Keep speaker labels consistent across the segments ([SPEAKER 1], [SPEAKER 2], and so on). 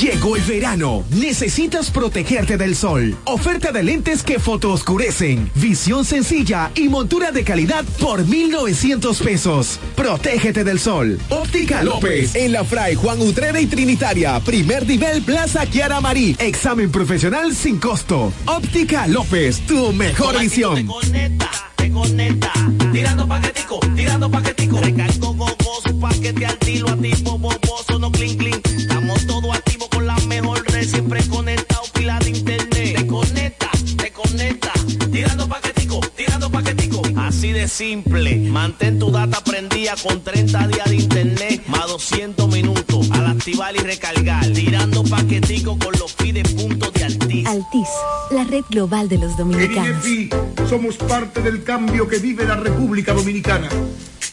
[SPEAKER 1] Llegó el verano. Necesitas protegerte del sol. Oferta de lentes que fotooscurecen. Visión sencilla y montura de calidad por 1,900 pesos. Protégete del sol. Óptica López. En la Fray Juan Utrera y Trinitaria. Primer nivel Plaza Kiara Marí. Examen profesional sin costo. Óptica López. Tu mejor visión.
[SPEAKER 2] Te conecta, te conecta. Tirando paquetico, tirando paquetico. Recargo gogoso, paquete al tiro, boboso, no clean. Siempre conectado, pila de internet. Te conecta, te conecta. Tirando paquetico, tirando paquetico. Así de simple. Mantén tu data prendida con 30 días de internet, más 200 minutos. Al activar y recargar. Tirando paquetico con los pide puntos de Altis.
[SPEAKER 3] Altis, la red global de los dominicanos.
[SPEAKER 4] En INEFI somos parte del cambio que vive la República Dominicana,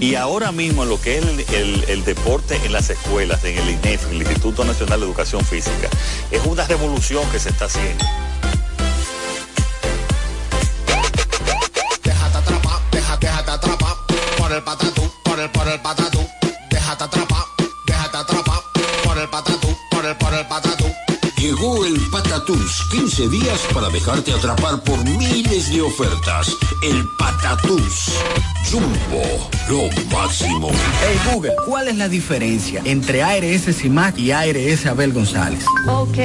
[SPEAKER 5] Y ahora mismo lo que es el, el- el deporte en las escuelas, en el INEF, el Instituto Nacional de Educación Física, es una revolución que se está haciendo.
[SPEAKER 6] Déjate atrapar, déjate, déjate atrapar por el patatú, por el, por el patatú. Déjate atrapar, déjate atrapar por el patatú, por el, por el patatú.
[SPEAKER 7] Llegó el Patatús, 15 días para dejarte atrapar por miles de ofertas. El Patatús. Jumbo, lo máximo.
[SPEAKER 8] Hey Google, ¿cuál es la diferencia entre ARS CIMAC y ARS Abel González?
[SPEAKER 9] Ok,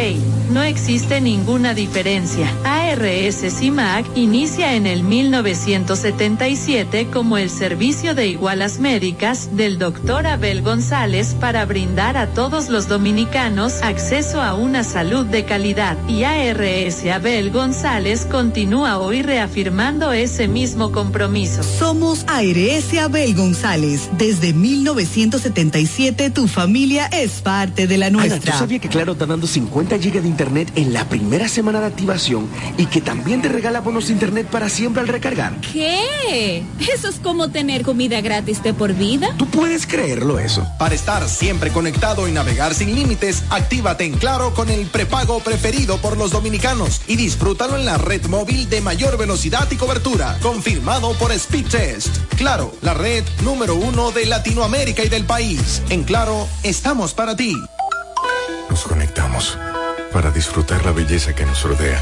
[SPEAKER 9] no existe ninguna diferencia. ARS CIMAC inicia en el 1977 como el servicio de igualas médicas del doctor Abel González para brindar a todos los dominicanos acceso a una salud de calidad. Y ARS Abel González continúa hoy reafirmando ese mismo compromiso.
[SPEAKER 10] Somos ARS Abel González. Desde 1977 tu familia es parte de la
[SPEAKER 11] Ana, ¿tú
[SPEAKER 10] nuestra.
[SPEAKER 11] sabías que Claro está dando 50 gigas de internet en la primera semana de activación y que también te regala bonos de internet para siempre al recargar?
[SPEAKER 12] ¿Qué? Eso es como tener comida gratis de por vida.
[SPEAKER 11] ¿Tú puedes creerlo eso?
[SPEAKER 13] Para estar siempre conectado y navegar sin límites, actívate en Claro con el prepago preferido por los dominicanos y disfrútalo en la red móvil de mayor velocidad y cobertura, confirmado por Speedtest. Claro, la red número uno de Latinoamérica y del país. En Claro, estamos para ti.
[SPEAKER 14] Nos conectamos para disfrutar la belleza que nos rodea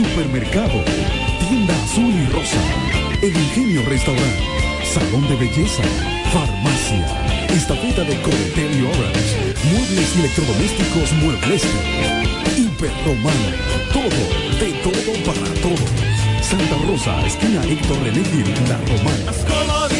[SPEAKER 15] Supermercado, Tienda Azul y Rosa, El Ingenio Restaurant, Salón de Belleza, Farmacia, Estafeta de Coretel y Orange, Muebles y Electrodomésticos Muebles, Hiperromana, todo, de todo para todo. Santa Rosa, esquina Héctor René La Romana.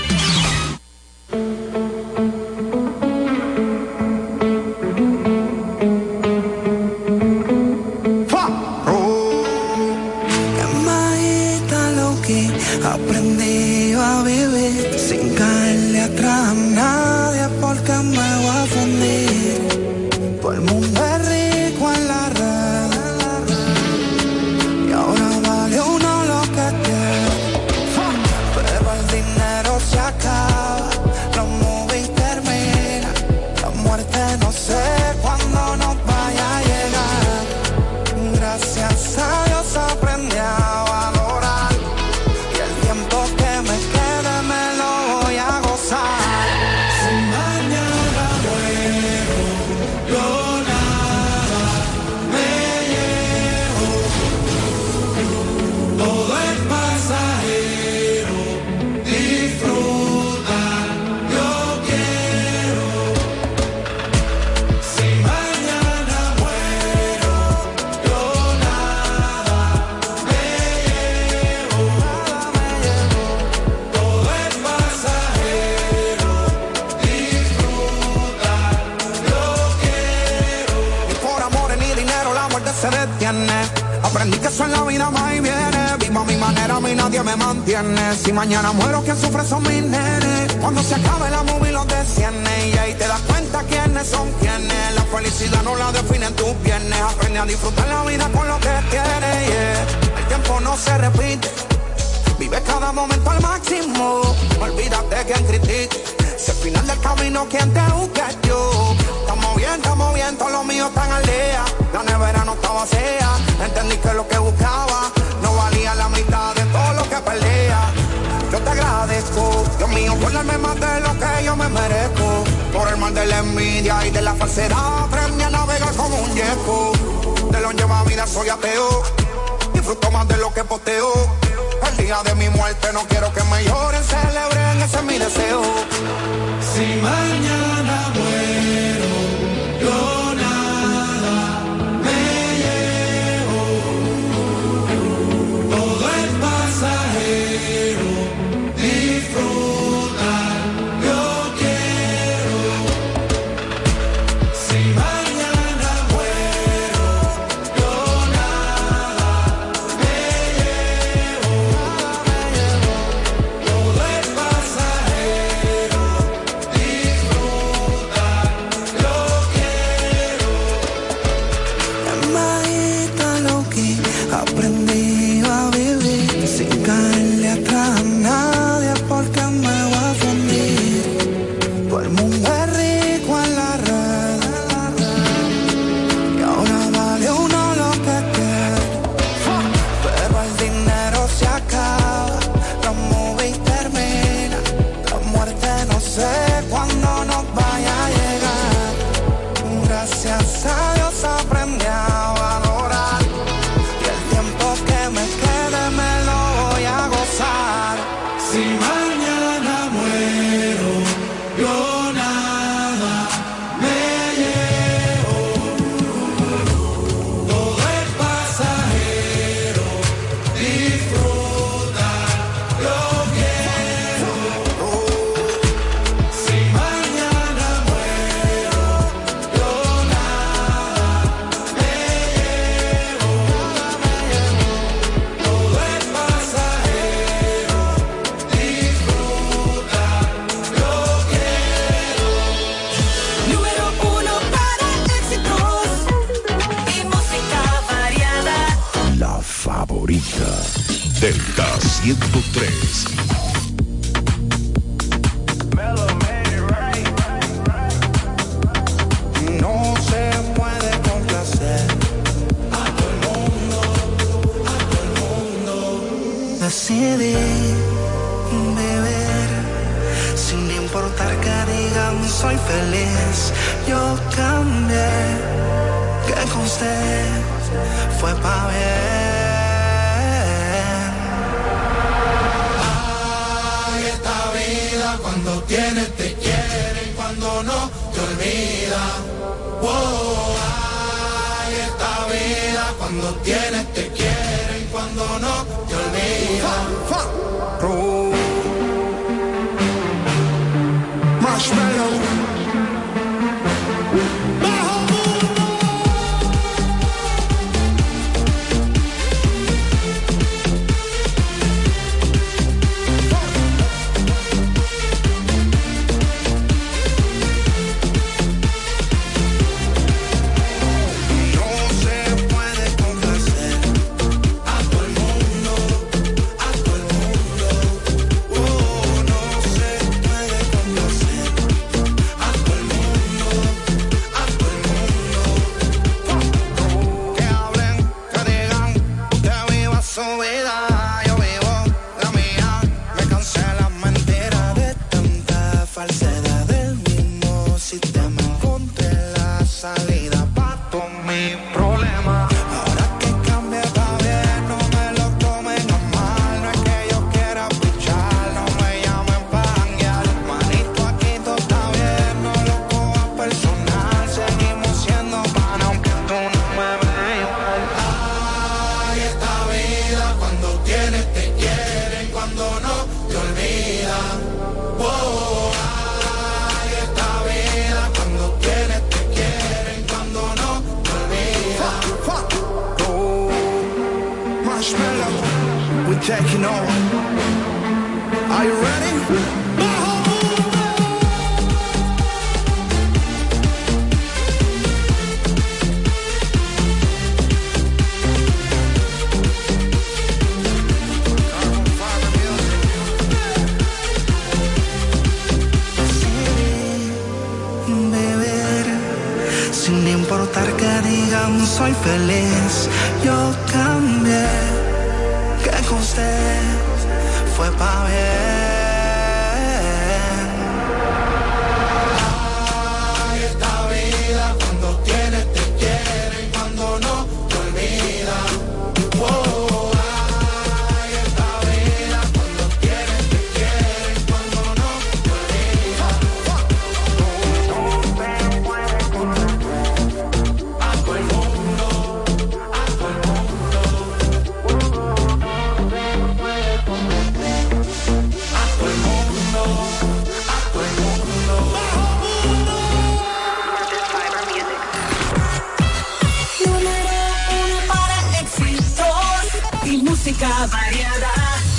[SPEAKER 6] Se detiene. Aprendí que eso en la vida va y viene. Vivo a mi manera, a mí nadie me mantiene. Si mañana muero, quien sufre son mis nenes. Cuando se acabe la movie los detiene. Y ahí te das cuenta quiénes son quienes. La felicidad no la definen tus viernes. Aprende a disfrutar la vida con lo que tienes. El tiempo no se repite. Vive cada momento al máximo. Olvídate quien critique. Si al final del camino quien te busca yo. Bien, todos los míos están al día. La nevera no estaba vacía. Entendí que lo que buscaba no valía la mitad de todo lo que perdía. Yo te agradezco, Dios mío, por darme más de lo que yo me merezco. Por el mal de la envidia y de la falsedad, aprendí a navegar como un yeco. De lo lleva vida soy ateo, disfruto más de lo que posteo. El día de mi muerte no quiero que me lloren, celebren, ese es mi deseo.
[SPEAKER 16] Si mañana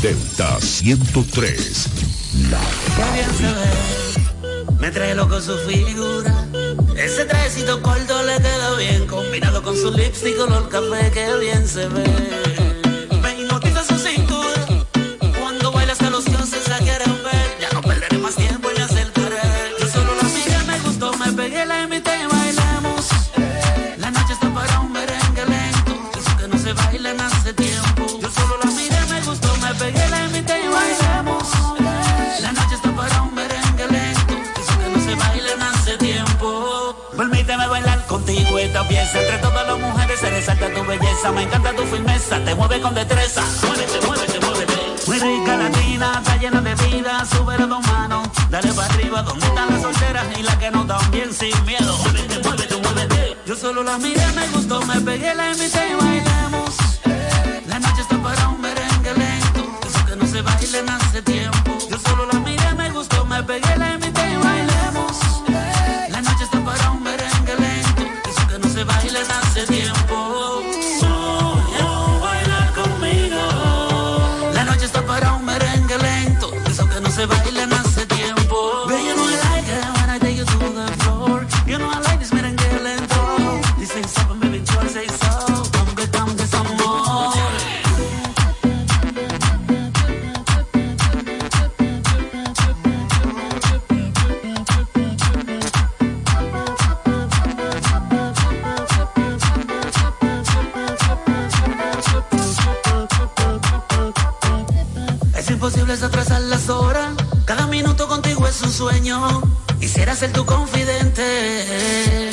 [SPEAKER 15] Delta 103.
[SPEAKER 17] La bien Me
[SPEAKER 18] trae loco su figura. Ese trajecito corto le queda bien. Combinado con su lipstick color café, que bien se ve te mueve con destreza. Muévete, muévete, muévete. Muy rica latina, está llena de vida, sube las dos manos, dale para arriba, donde están las solteras y las que no dan bien sin miedo. Muévete, muévete, muévete. Yo solo las miré, me gustó, me pegué, la invité y bailé. cada minuto contigo es un sueño. Quisiera ser tu confidente.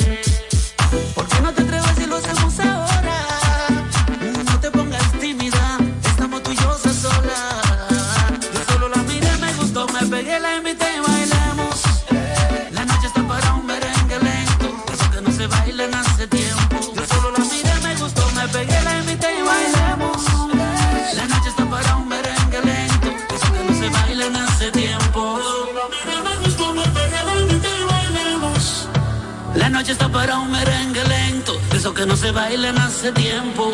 [SPEAKER 18] que no se bailan hace tiempo.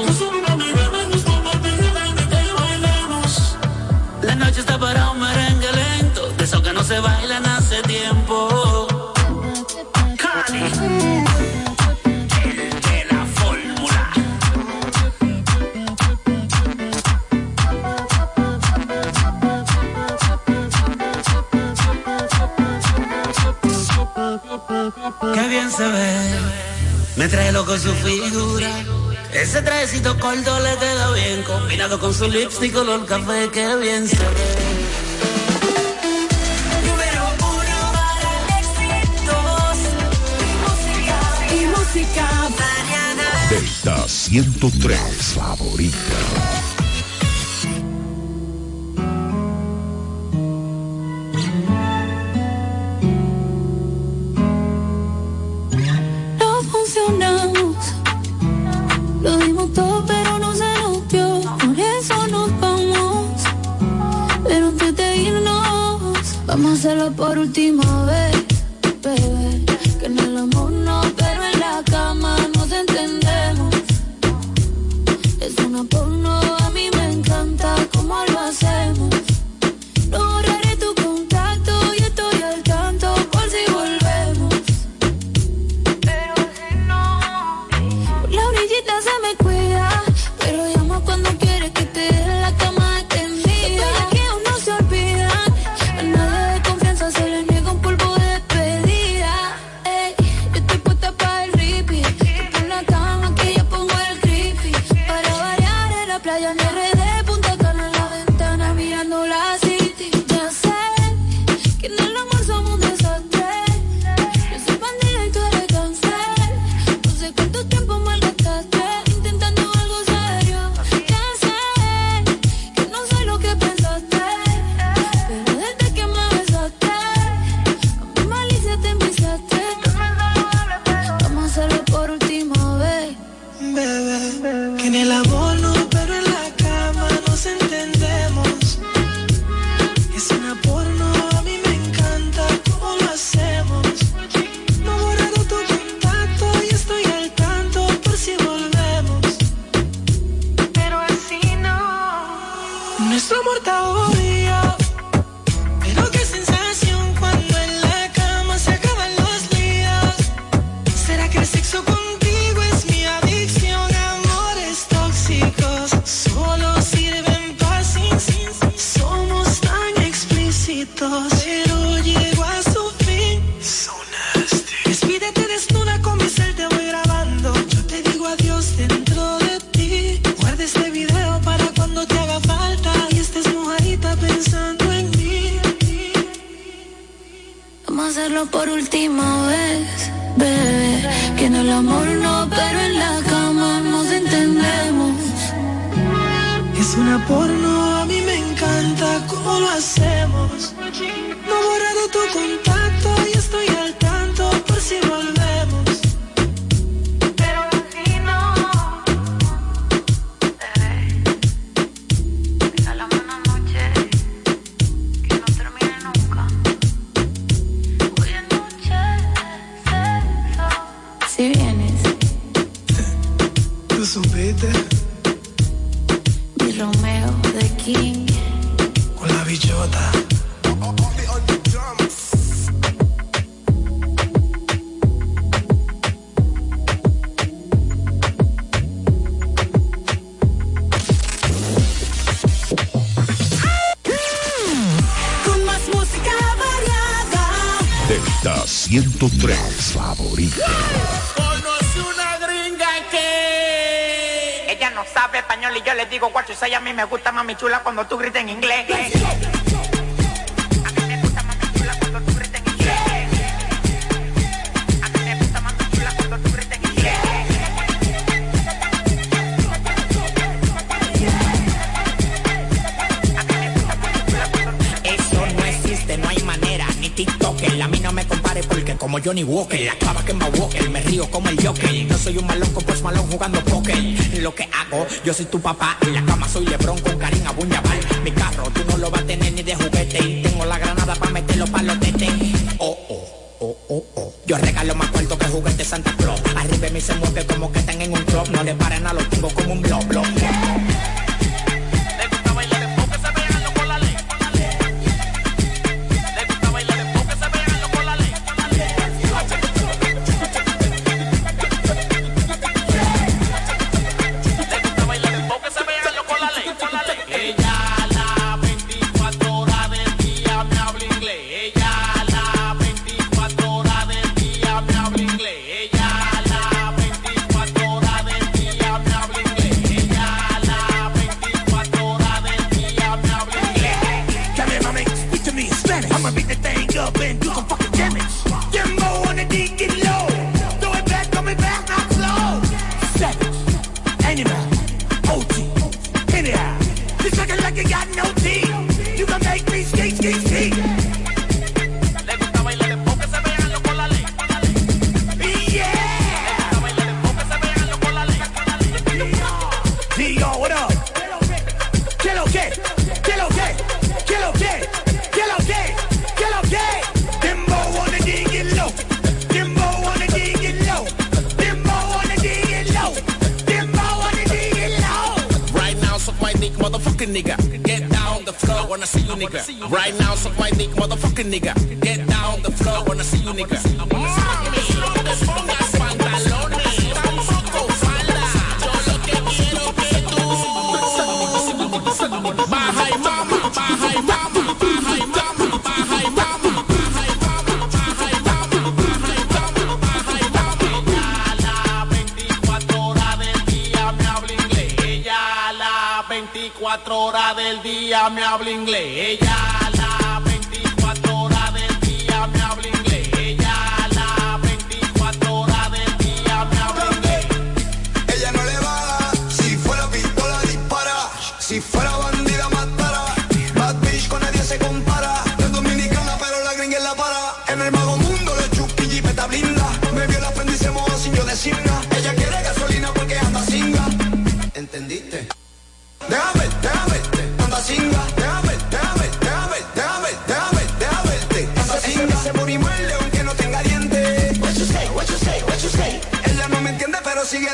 [SPEAKER 18] Bailamos. La noche está para un merengue lento, de esos que no se bailan hace tiempo. Trae loco su figura. Ese trajecito corto le queda bien, combinado con su lipstick color café, que bien se ve.
[SPEAKER 19] Delta 103, favorita.
[SPEAKER 20] Y yo
[SPEAKER 16] le digo guacho y a mí me gusta mami chula cuando tú gritas en inglés.
[SPEAKER 21] Como Johnny Walker, la clava que me Walker, me río como el Joker. No soy un malón con Post Malone jugando póker. Lo que hago, yo soy tu papá. En la cama soy Lebron con Karim Abun-Jabbar. Mi carro tú no lo vas a tener ni de juguete. Y tengo la granada para meterlo pa' los tetes. Oh, oh, oh, oh, oh. Yo regalo más cuarto que juguete Santa Claus. Arriba de mí se mueve como que están en un club. No le paren a los tengo como un blob.
[SPEAKER 16] Ella
[SPEAKER 2] up and do some fucking
[SPEAKER 21] nigga. Right now, suck my dick, motherfucking nigga. Get down the floor, wanna see you nigga.
[SPEAKER 16] 24 horas del día me habla inglés.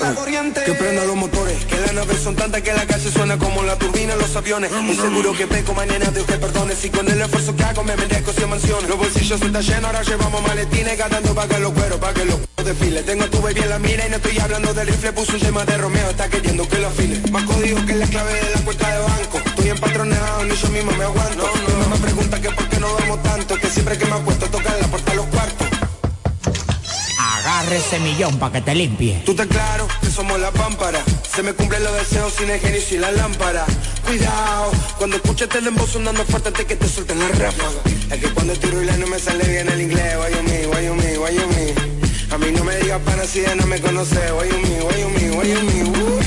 [SPEAKER 16] La
[SPEAKER 2] corriente.
[SPEAKER 22] Que prenda los motores, que las naves son tantas que la calle suena como la turbina en los aviones. Y seguro que peco mañana de usted perdone. Si con el esfuerzo que hago me merezco 100 mansiones. Los bolsillos están llenos, ahora llevamos maletines ganando pa' que los cueros, pa' que los desfile. Tengo tu baby en la mira y no estoy hablando del rifle. Puso un tema de Romeo, está queriendo que lo afile. Más código que la clave de la cuenta de banco. Estoy empatronado, ni yo mismo me aguanto. Mi mamá me pregunta que por qué no vamos tanto. Que siempre que me acuesto toca la puerta a los cuartos.
[SPEAKER 21] Agarre ese millón pa' que te limpie.
[SPEAKER 22] Tú estás claro que somos la pámpara. Se me cumplen los deseos sin el y sin la lámpara. Cuidado, cuando escuches el embozo sonando fuerte que te suelten la ráfaga. Es que cuando tiro y no me sale bien el inglés. Why you me, why you me, why you me. A mí no me digas pana si ya no me conoce. Why you me, why you me.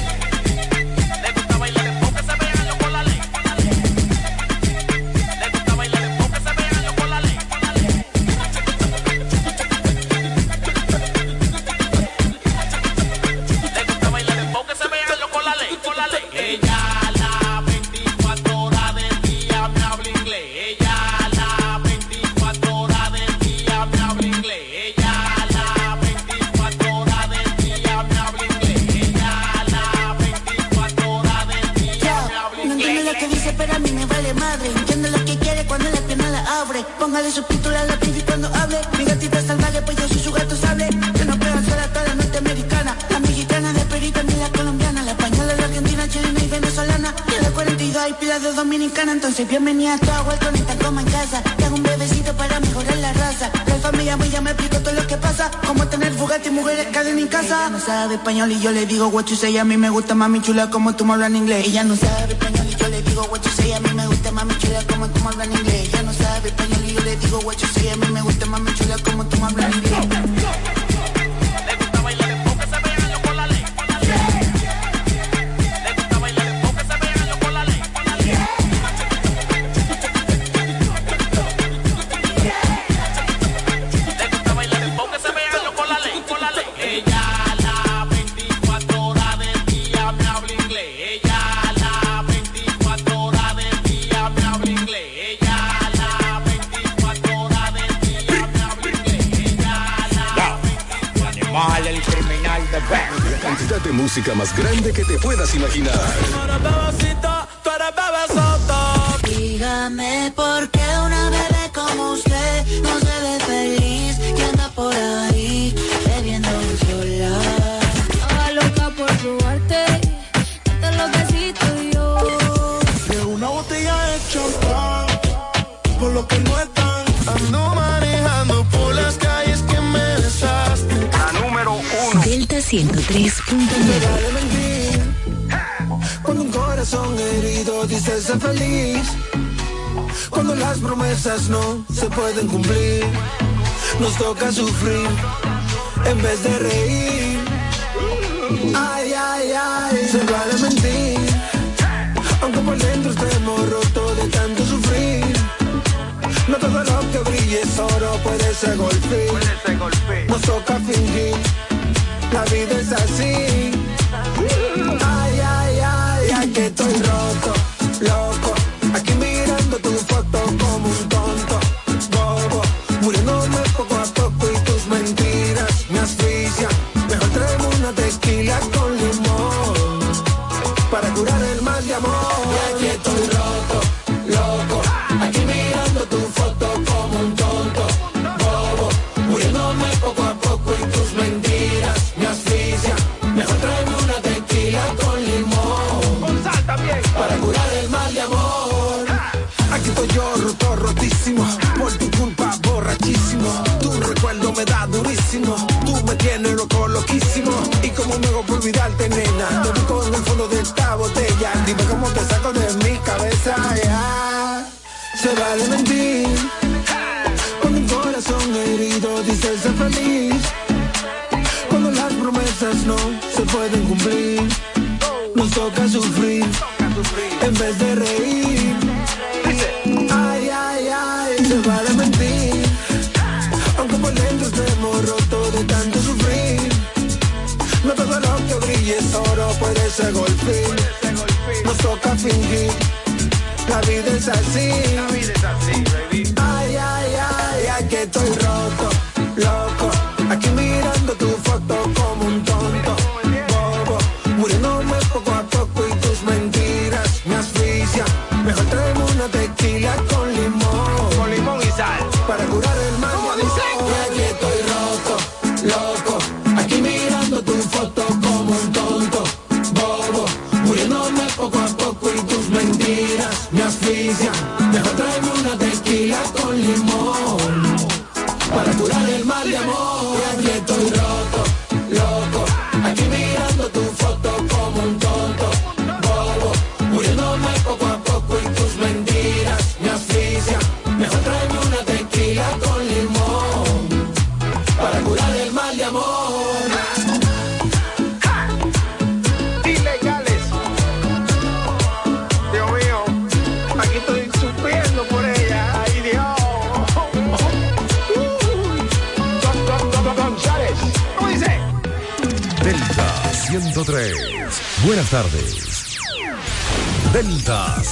[SPEAKER 23] Póngale su pistola a la baby cuando hable. Mi gatita salvaje, pues yo soy su gato sable. Yo no puedo hacer a toda la norteamericana. La mexicana de ni la colombiana. La española, la argentina, chilena y venezolana. Y la 42 hay pilas de dominicana. Entonces bienvenida a tu agua con esta coma en casa. Tengo un bebecito para mejorar la raza. La familia ya me explico todo lo que pasa. Como tener Bugatti y mujeres cadena en casa. Ella no sabe español y yo le digo what you say. A mí me gusta mami chula como tú me hablas en inglés. Ella no sabe español y yo le digo what you say. A mí me gusta mami chula como tú me hablas en inglés. Digo what you say. A mí me gusta mami chula como tú me hablas
[SPEAKER 24] más grande que te puedas imaginar.
[SPEAKER 10] 103.9.
[SPEAKER 17] vale mentir. Cuando un corazón herido dice ser feliz. Cuando las promesas no se pueden cumplir. Nos toca sufrir en vez de reír. Ay, ay, ay, se vale mentir. Aunque por dentro estemos rotos de tanto sufrir. No todo lo que brille es oro, puede ser golpe. La vida es así. Tienes loco, loquísimo. Y como me hago por olvidarte, nena. Te busco en el fondo de esta botella. Dime cómo te saco de golpe. Nos toca fingir. La vida es así. Ay, ay, ay, ay, que estoy roto,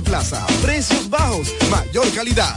[SPEAKER 21] Plaza.
[SPEAKER 25] Precios bajos, mayor calidad.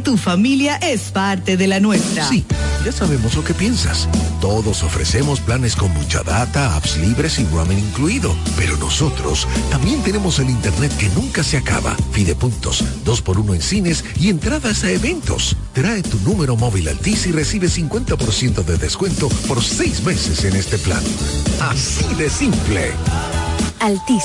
[SPEAKER 10] tu familia es parte de la nuestra.
[SPEAKER 26] Sí, ya sabemos lo que piensas. Todos ofrecemos planes con mucha data, apps libres y roaming incluido. Pero nosotros también tenemos el internet que nunca se acaba. Fidepuntos, dos por uno en cines y entradas a eventos. Trae tu número móvil Altis y recibe 50% de descuento por seis meses en este plan. Así de simple.
[SPEAKER 3] Altis,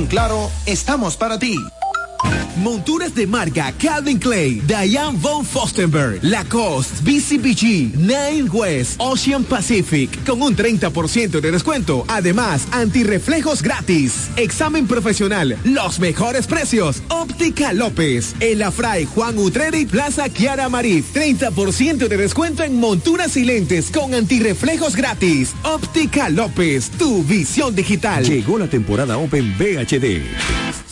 [SPEAKER 13] Claro, estamos para ti.
[SPEAKER 1] Monturas de marca Calvin Clay, Diane von Fostenberg, Lacoste, BCBG, Nine West, Ocean Pacific, con un 30% de descuento. Además, antirreflejos gratis. Examen profesional, los mejores precios. Óptica López, El Afray Juan Utreri, Plaza Kiara Marí, 30% de descuento en monturas y lentes con antirreflejos gratis. Óptica López, tu visión digital.
[SPEAKER 27] Llegó la temporada Open VHD.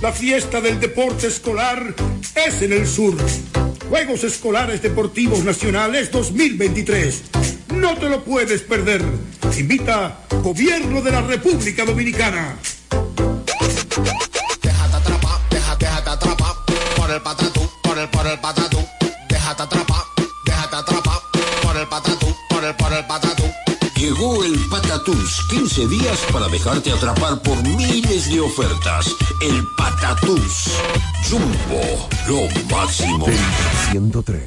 [SPEAKER 4] La fiesta del deporte escolar es en el sur. Juegos Escolares Deportivos Nacionales 2023. No te lo puedes perder. Invita Gobierno de la República Dominicana.
[SPEAKER 6] Déjate atrapar, déjate, déjate atrapar por el patatú, por el, por el patatú. Déjate atrapar, déjate atrapar por el patatú, por el, por el patatú.
[SPEAKER 7] Llegó el Patatús, 15 días para dejarte atrapar por miles de ofertas. El Patatús, Jumbo, lo máximo.
[SPEAKER 26] Delta 103.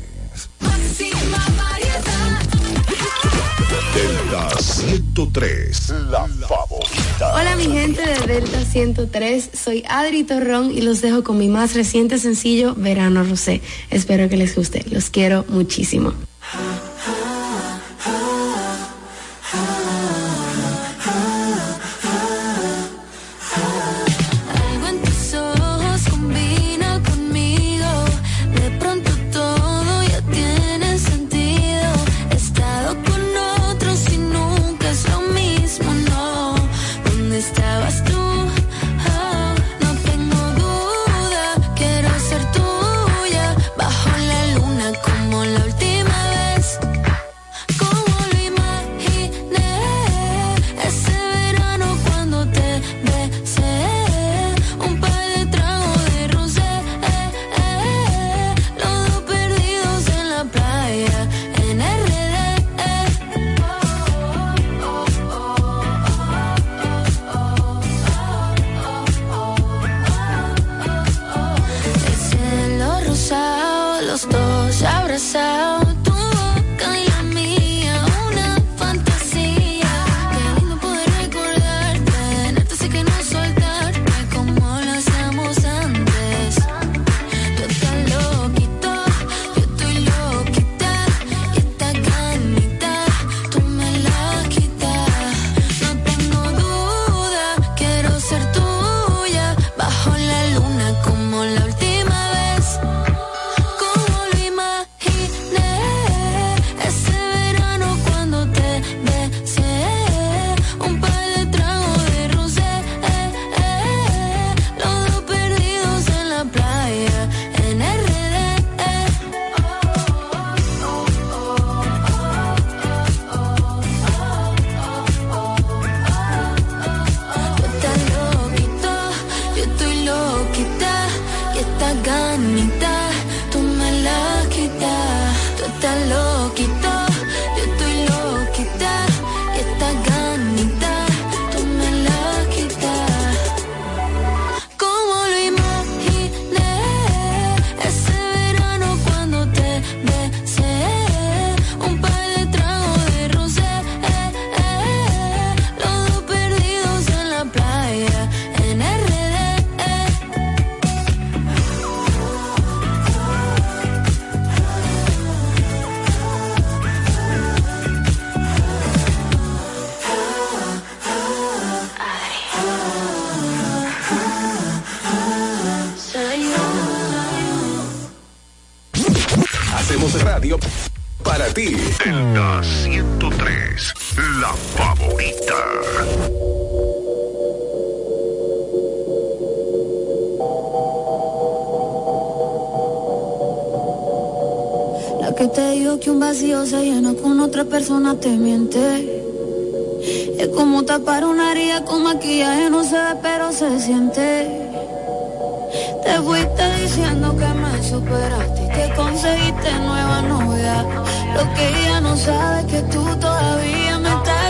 [SPEAKER 26] Delta 103, la favorita.
[SPEAKER 19] Hola mi gente de Delta 103, soy Adri Torrón y los dejo con mi más reciente sencillo, Verano Rosé. Espero que les guste, los quiero muchísimo.
[SPEAKER 26] Radio para ti. Delta 103, la favorita.
[SPEAKER 28] La que te digo que un vacío se llena con otra persona te miente. Es como tapar una herida con maquillaje, no se ve pero se siente. Te fuiste diciendo que me superaste que conseguiste nueva novia. Lo que ella no sabe es que tú todavía me estás.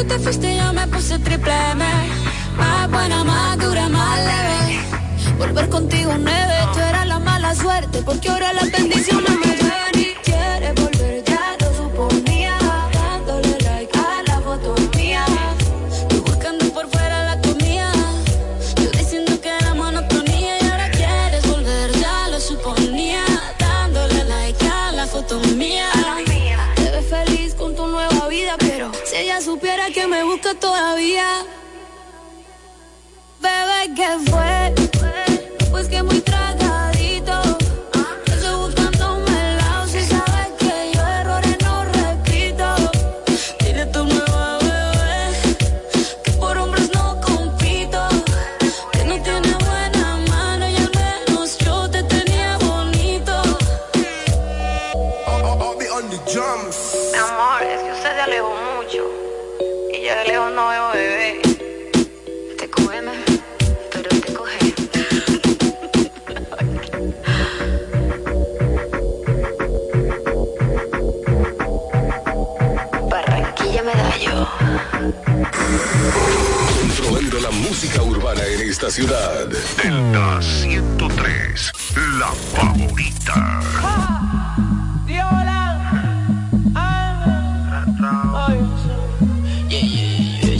[SPEAKER 28] tú te fuiste yo me puse triple M. Más buena, más dura, más leve. Volver contigo nueve, tú eras la mala suerte, porque ahora las bendiciones me llueven. Me busca todavía. Bebé, ¿qué fue?
[SPEAKER 7] Música urbana en esta ciudad. Delta 103, la favorita.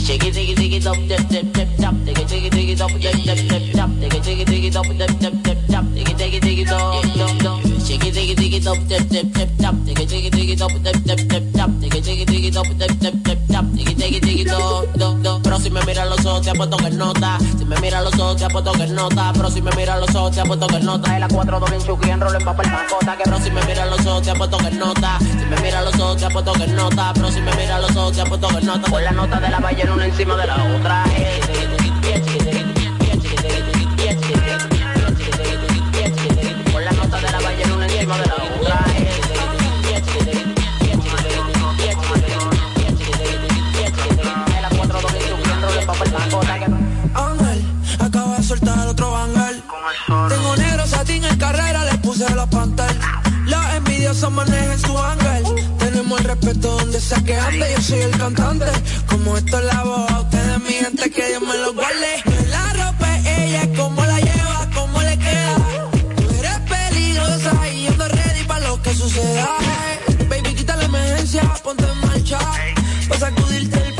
[SPEAKER 16] Shake it, diggy, diggy, dop, dip, dip, dip, dip, dip, dip, dip, dip, dip. Shake it, dip, dip, dip, dip, dip, me miran los ojos, te apuesto que nota. Si me miran los ojos, te apuesto que nota. Pero si me miran los ojos, te apuesto que nota. Y la 4 2 bien chuki, enrollo en papel macota. Que pero si me miran los ojos, te apuesto que nota. Si me miran los ojos, te apuesto que nota. Pero si me miran los ojos, te apuesto que nota. Con la nota de la ballena una encima de la otra. Con
[SPEAKER 29] envidiosos manejan su ángel. Tenemos el respeto donde sea que ande, yo soy el cantante. Como esto es la voz, a ustedes mi gente que Dios me lo guarde. La ropa, ella, cómo la lleva, cómo le queda. Tú eres peligrosa y yo ando ready para lo que suceda. Baby, quita la emergencia, ponte en marcha. Pa' sacudirte el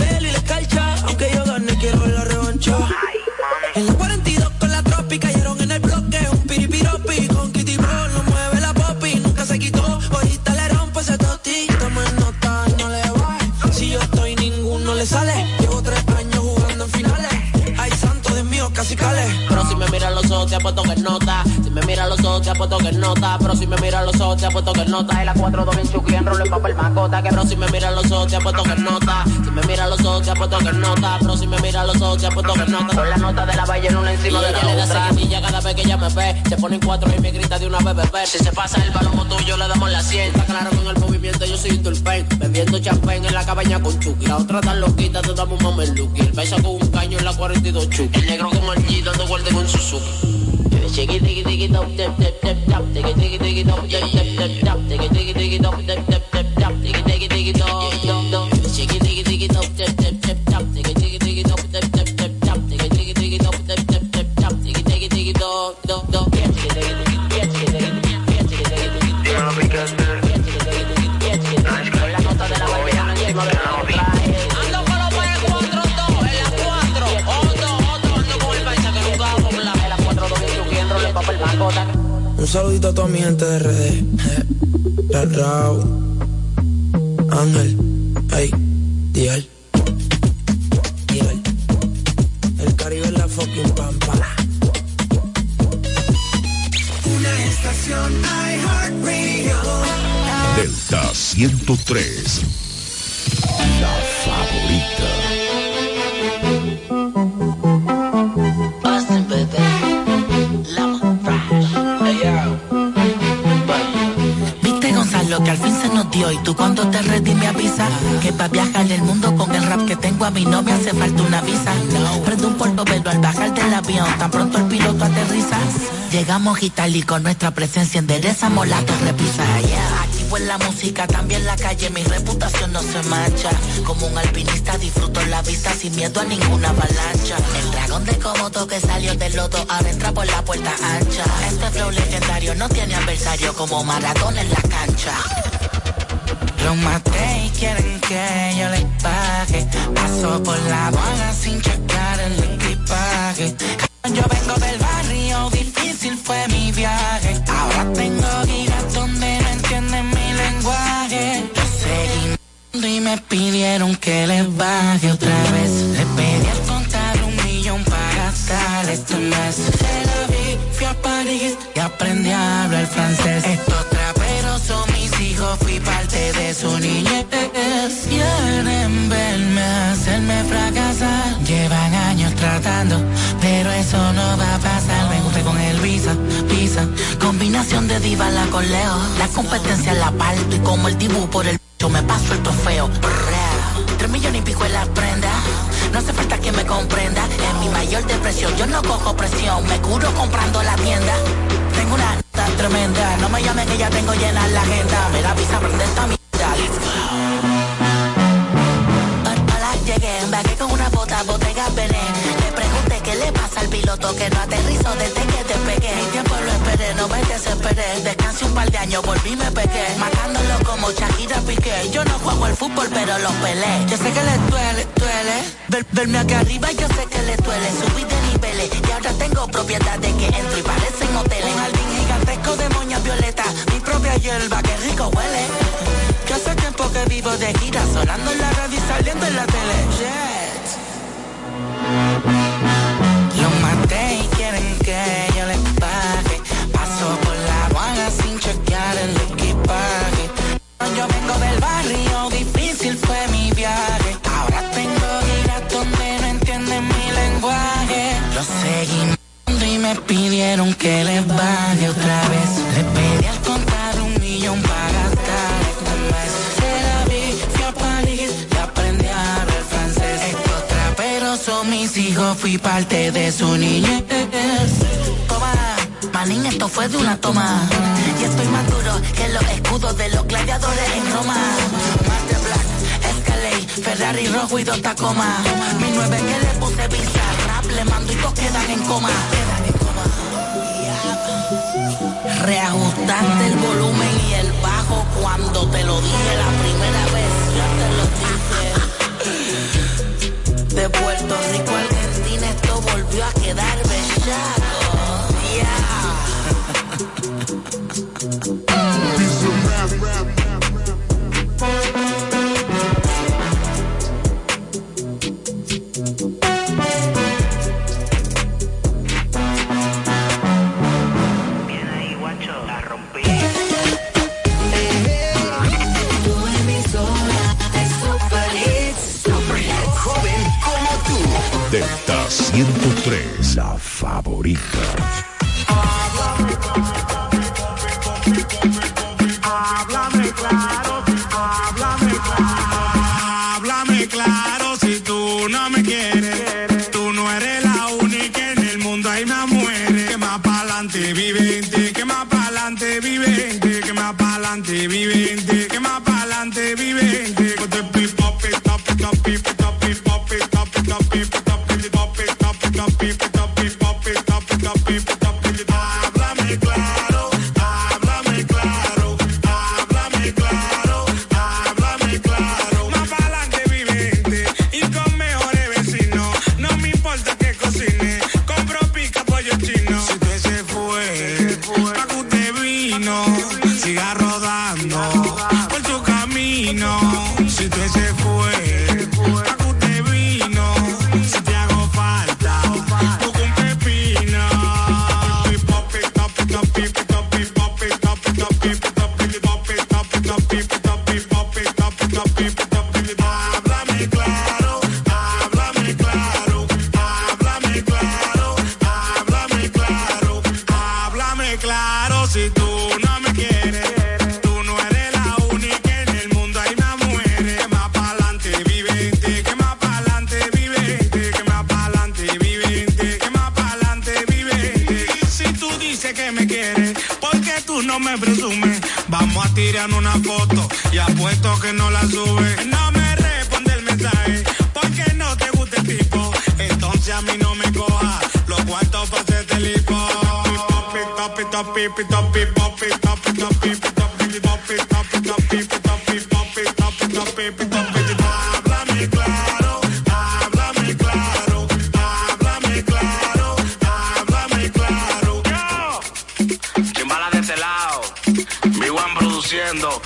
[SPEAKER 16] te apuesto que nota. Pero si me miran los ojos, te apuesto que nota. Y la 4 2 bien chuki, enrollo en papel macota. Que pero si me miran los ojos, te apuesto que nota. Si me miran los ojos, te apuesto que nota. Pero si me miran los ojos, te apuesto que nota. Con la nota de la ballena una encima de la otra. le da seguidilla cada vez que ella me ve. Se pone en cuatro y me grita de una bebé. Si se pasa el balón tuyo, le damos la 100. Está claro con el movimiento, yo soy tulpen. Bebiendo champán en la cabaña con Chucky. La otra tan loquita, te damos un mameluki. El beso con un caño en la 42 Chucky. El negro como el G dando guardia con Suzuki. Shake it, diggy, diggy, dop, dip, dip, dip, dip, dip, dip, dip, dop, diggy, diggy, diggy, dop, dop, dop.
[SPEAKER 29] Un saludito a toda mi gente de RD. La Rao. Ángel. Ey. Dial. Dial. El Caribe es la fucking pampa.
[SPEAKER 6] Una estación iHeartRadio.
[SPEAKER 7] Delta 103, la favorita.
[SPEAKER 30] Tú cuando te ready me avisas que para viajar el mundo con el rap que tengo a mi novia hace falta una visa. Prendo un portobelo al bajar del avión, tan pronto el piloto aterriza. Llegamos y y con nuestra presencia enderezamos la torre pisa. Activo en la música, también la calle, mi reputación no se mancha. Como un alpinista disfruto la vista sin miedo a ninguna avalancha. El dragón de como que salió del loto, ahora entra por la puerta ancha. Este flow legendario no tiene adversario como maratón en la cancha. Los maté y quieren que yo les pague. Paso por la aduana sin checar el equipaje. Yo vengo del barrio, difícil fue mi viaje. Ahora tengo giras donde no entienden mi lenguaje. Yo seguí y me pidieron que les baje otra vez. Les pedí al contar un millón para gastar este mes. Se la vi, fui a París y aprendí a hablar francés. Estos parte de su niñez. Quieren verme hacerme fracasar. Llevan años tratando, pero eso no va a pasar. Me gusta con el visa, visa. Combinación de diva la coleo. La competencia la parto y como el dibujo por el yo me paso el trofeo. Tres millones y pico en la prenda. No hace falta que me comprenda. En mi mayor depresión yo no cojo presión. Me curo comprando la tienda. Tengo una tremenda. No me llamen que ya tengo llena la agenda. Me da visa prende esta mierda. Hola, llegué, embarqué con una bota, botega Bené. Le pregunté qué le pasa al piloto que no aterrizó desde que te pegué. El tiempo lo esperé, no me desesperé. Descansé un par de años, volví me pegué. Matándolo como Shakira Piqué. Yo no juego al fútbol, pero lo peleé. Yo sé que le duele, duele. Ver- verme acá arriba, yo sé que le duele. Subí de niveles y ahora tengo propiedades que entro y parecen hoteles. Un jardín gigantesco de moña violeta. Mi propia hierba, que rico huele. Yo hace tiempo que vivo de gira, sonando en la radio y saliendo en la tele. Jet. Me pidieron que les baje otra vez. Les pedí al contar un millón para gastar este mes. Se la vi, fui a París y aprendí a hablar francés. Estos traperos son mis hijos, fui parte de su niñez. Toma, manín, esto fue de una toma. Y estoy más duro que los escudos de los gladiadores en Roma. Marte Black, Escalade, Ferrari rojo y dos Tacoma. Mi nueve que le puse visa, rap le mando y dos quedan en coma. Quedan en coma. Reajustaste el volumen y el bajo cuando te lo dije la primera vez. Ya te lo dije. De Puerto Rico a Argentina esto volvió a quedar bellaco.
[SPEAKER 26] Favorita.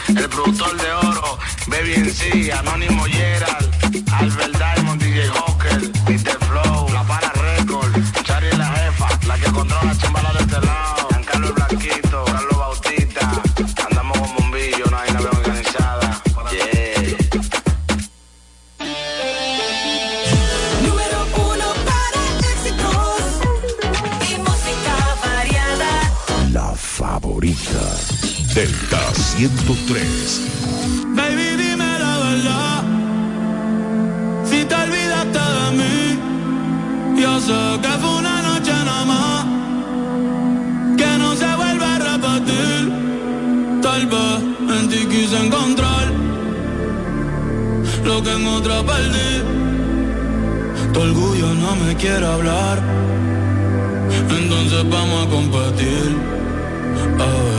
[SPEAKER 16] El
[SPEAKER 31] productor de oro, Baby en sí, Anónimo Gerald, que
[SPEAKER 18] en otra perdí. Tu orgullo no me quiere hablar. Entonces vamos a competir. A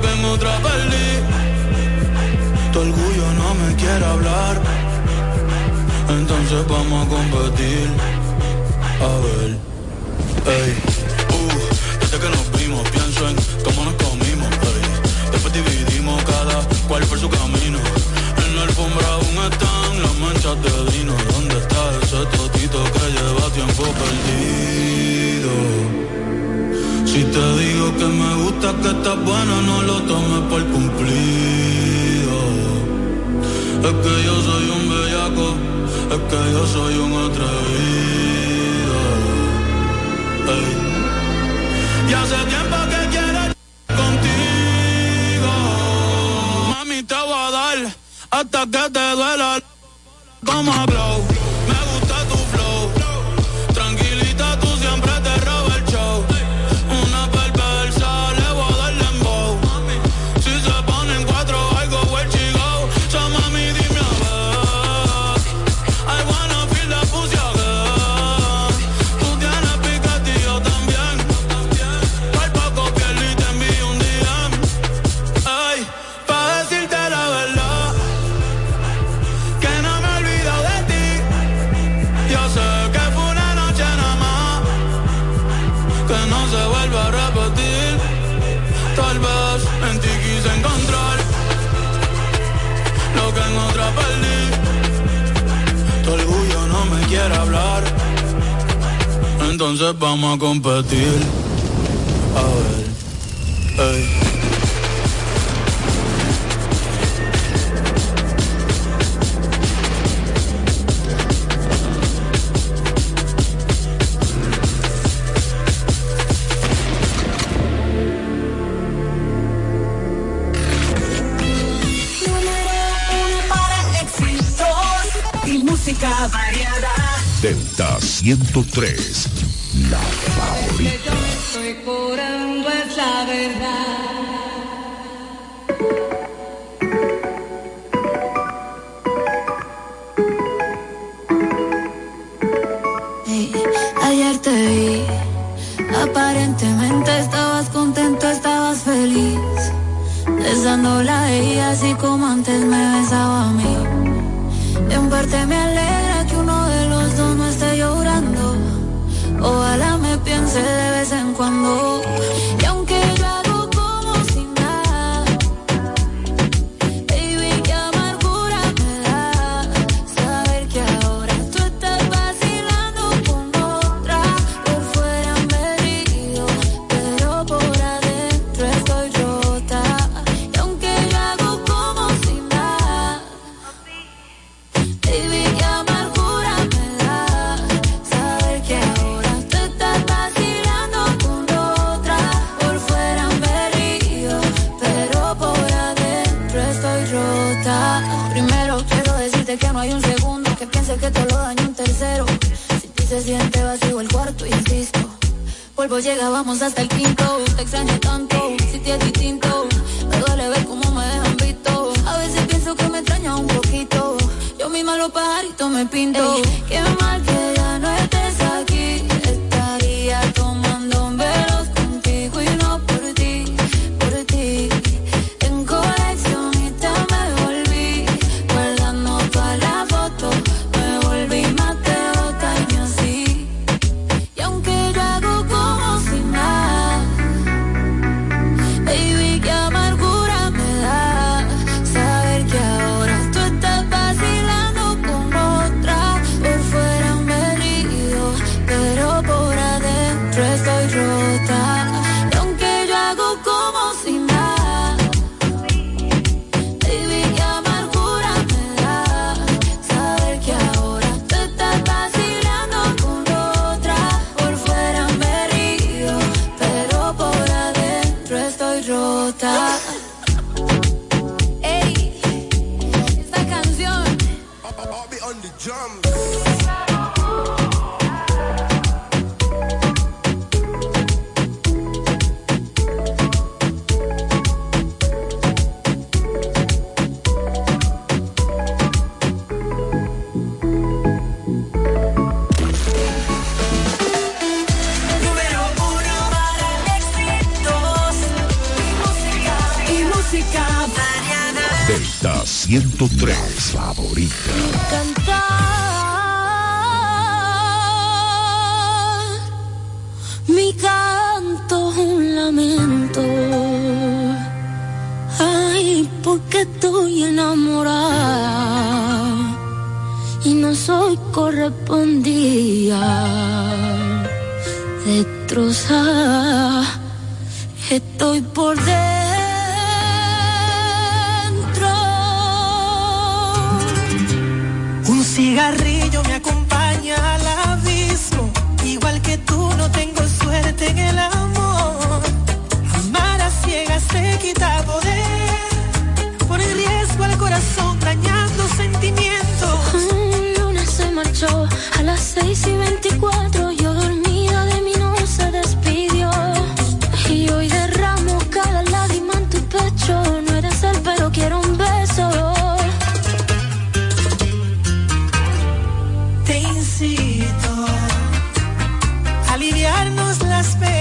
[SPEAKER 18] que en otra perdí. Tu orgullo no me quiere hablar. Entonces vamos a competir. A ver, ey, uh, desde que nos vimos pienso en cómo nos comimos, ey. Después dividimos cada cual por su camino. En la alfombra aún están las manchas de vino. ¿Dónde está ese totito que lleva tiempo perdido? Si te digo que me gusta que estás buena, no lo tomes por cumplido. Es que yo soy un bellaco, es que yo soy un atrevido. Y hace tiempo que quiero contigo. Mami, te voy a dar hasta que te duela como glow. Vamos a competir.
[SPEAKER 32] Para exitos y música variada,
[SPEAKER 15] de ciento tres. La favorita.
[SPEAKER 32] yo me estoy curando es la verdad.
[SPEAKER 28] Ayer te vi, aparentemente estabas contento, estabas feliz, besándola a ella así como antes me besaba a mí. En parte me alegra ojalá me piense de vez en cuando.
[SPEAKER 29] Aliviarnos las penas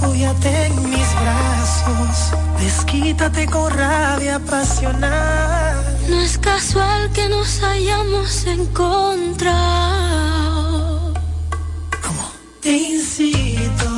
[SPEAKER 29] refúgiate en mis brazos. Desquítate con rabia apasional.
[SPEAKER 28] No es casual que nos hayamos encontrado.
[SPEAKER 29] Te incito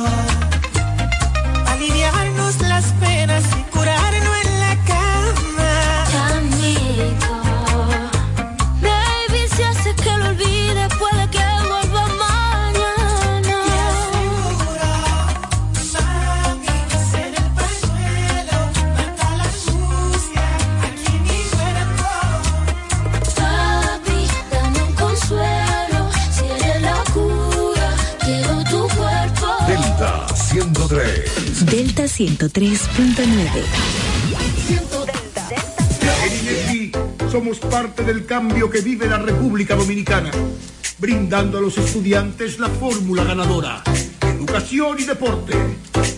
[SPEAKER 3] 103.9.
[SPEAKER 4] En INEFI somos parte del cambio que vive la República Dominicana, brindando a los estudiantes la fórmula ganadora. Educación y deporte,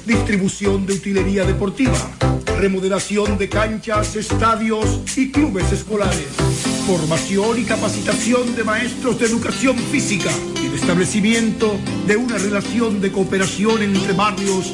[SPEAKER 4] distribución de utilería deportiva, remodelación de canchas, estadios y clubes escolares, formación y capacitación de maestros de educación física y el establecimiento de una relación de cooperación entre barrios,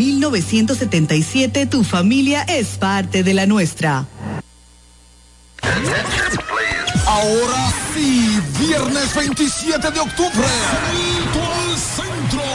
[SPEAKER 10] 1977 tu familia es parte de la nuestra.
[SPEAKER 33] Ahora sí, viernes 27 de octubre. Al centro.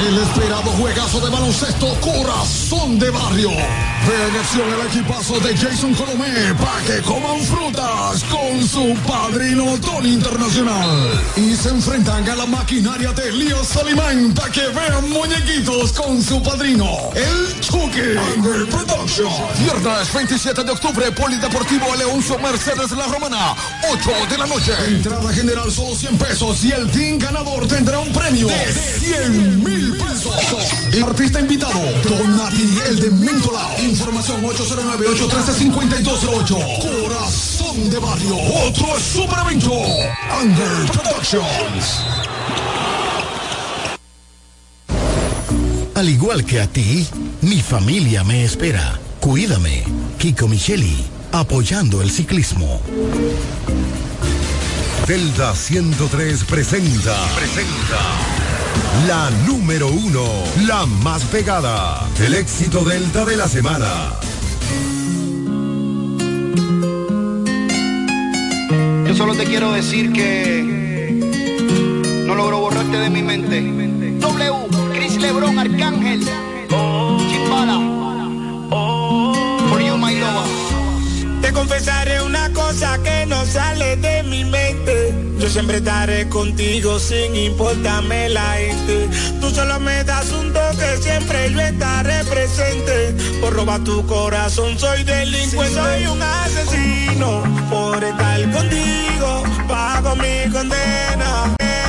[SPEAKER 33] El esperado juegazo de baloncesto Corazón de Barrio. Ve en acción el equipazo de Jason Colomé para que coman frutas con su padrino Tony Internacional. Y se enfrentan a la maquinaria de Lío Salimán para que vean muñequitos con su padrino, el Chucky. Anger Production. Viernes 27 de octubre, Polideportivo Leoncio Mercedes La Romana, 8 de la noche. Entrada general solo 100 pesos y el team ganador tendrá un premio de 100 mil pesos. Y artista invitado, Don Nati, el de Mentolao. Información 809-813-5208. Corazón de Barrio, otro super evento. Anger Productions.
[SPEAKER 34] Al igual que a ti, mi familia me espera. Cuídame. Kiko Micheli, apoyando el ciclismo.
[SPEAKER 26] Delta 103 presenta. Presenta. La número uno. La más pegada. El éxito Delta de la semana.
[SPEAKER 31] Yo solo te quiero decir que no logro borrarte de mi mente. W, Chris Lebron, Arcángel, Chimbala, for you my lover.
[SPEAKER 29] Te confesaré una cosa que no sale de siempre estaré contigo sin importarme la gente. Tú solo me das un toque, siempre yo estaré presente. Por robar tu corazón soy delincuente, soy un asesino. Por estar contigo, pago mi condena.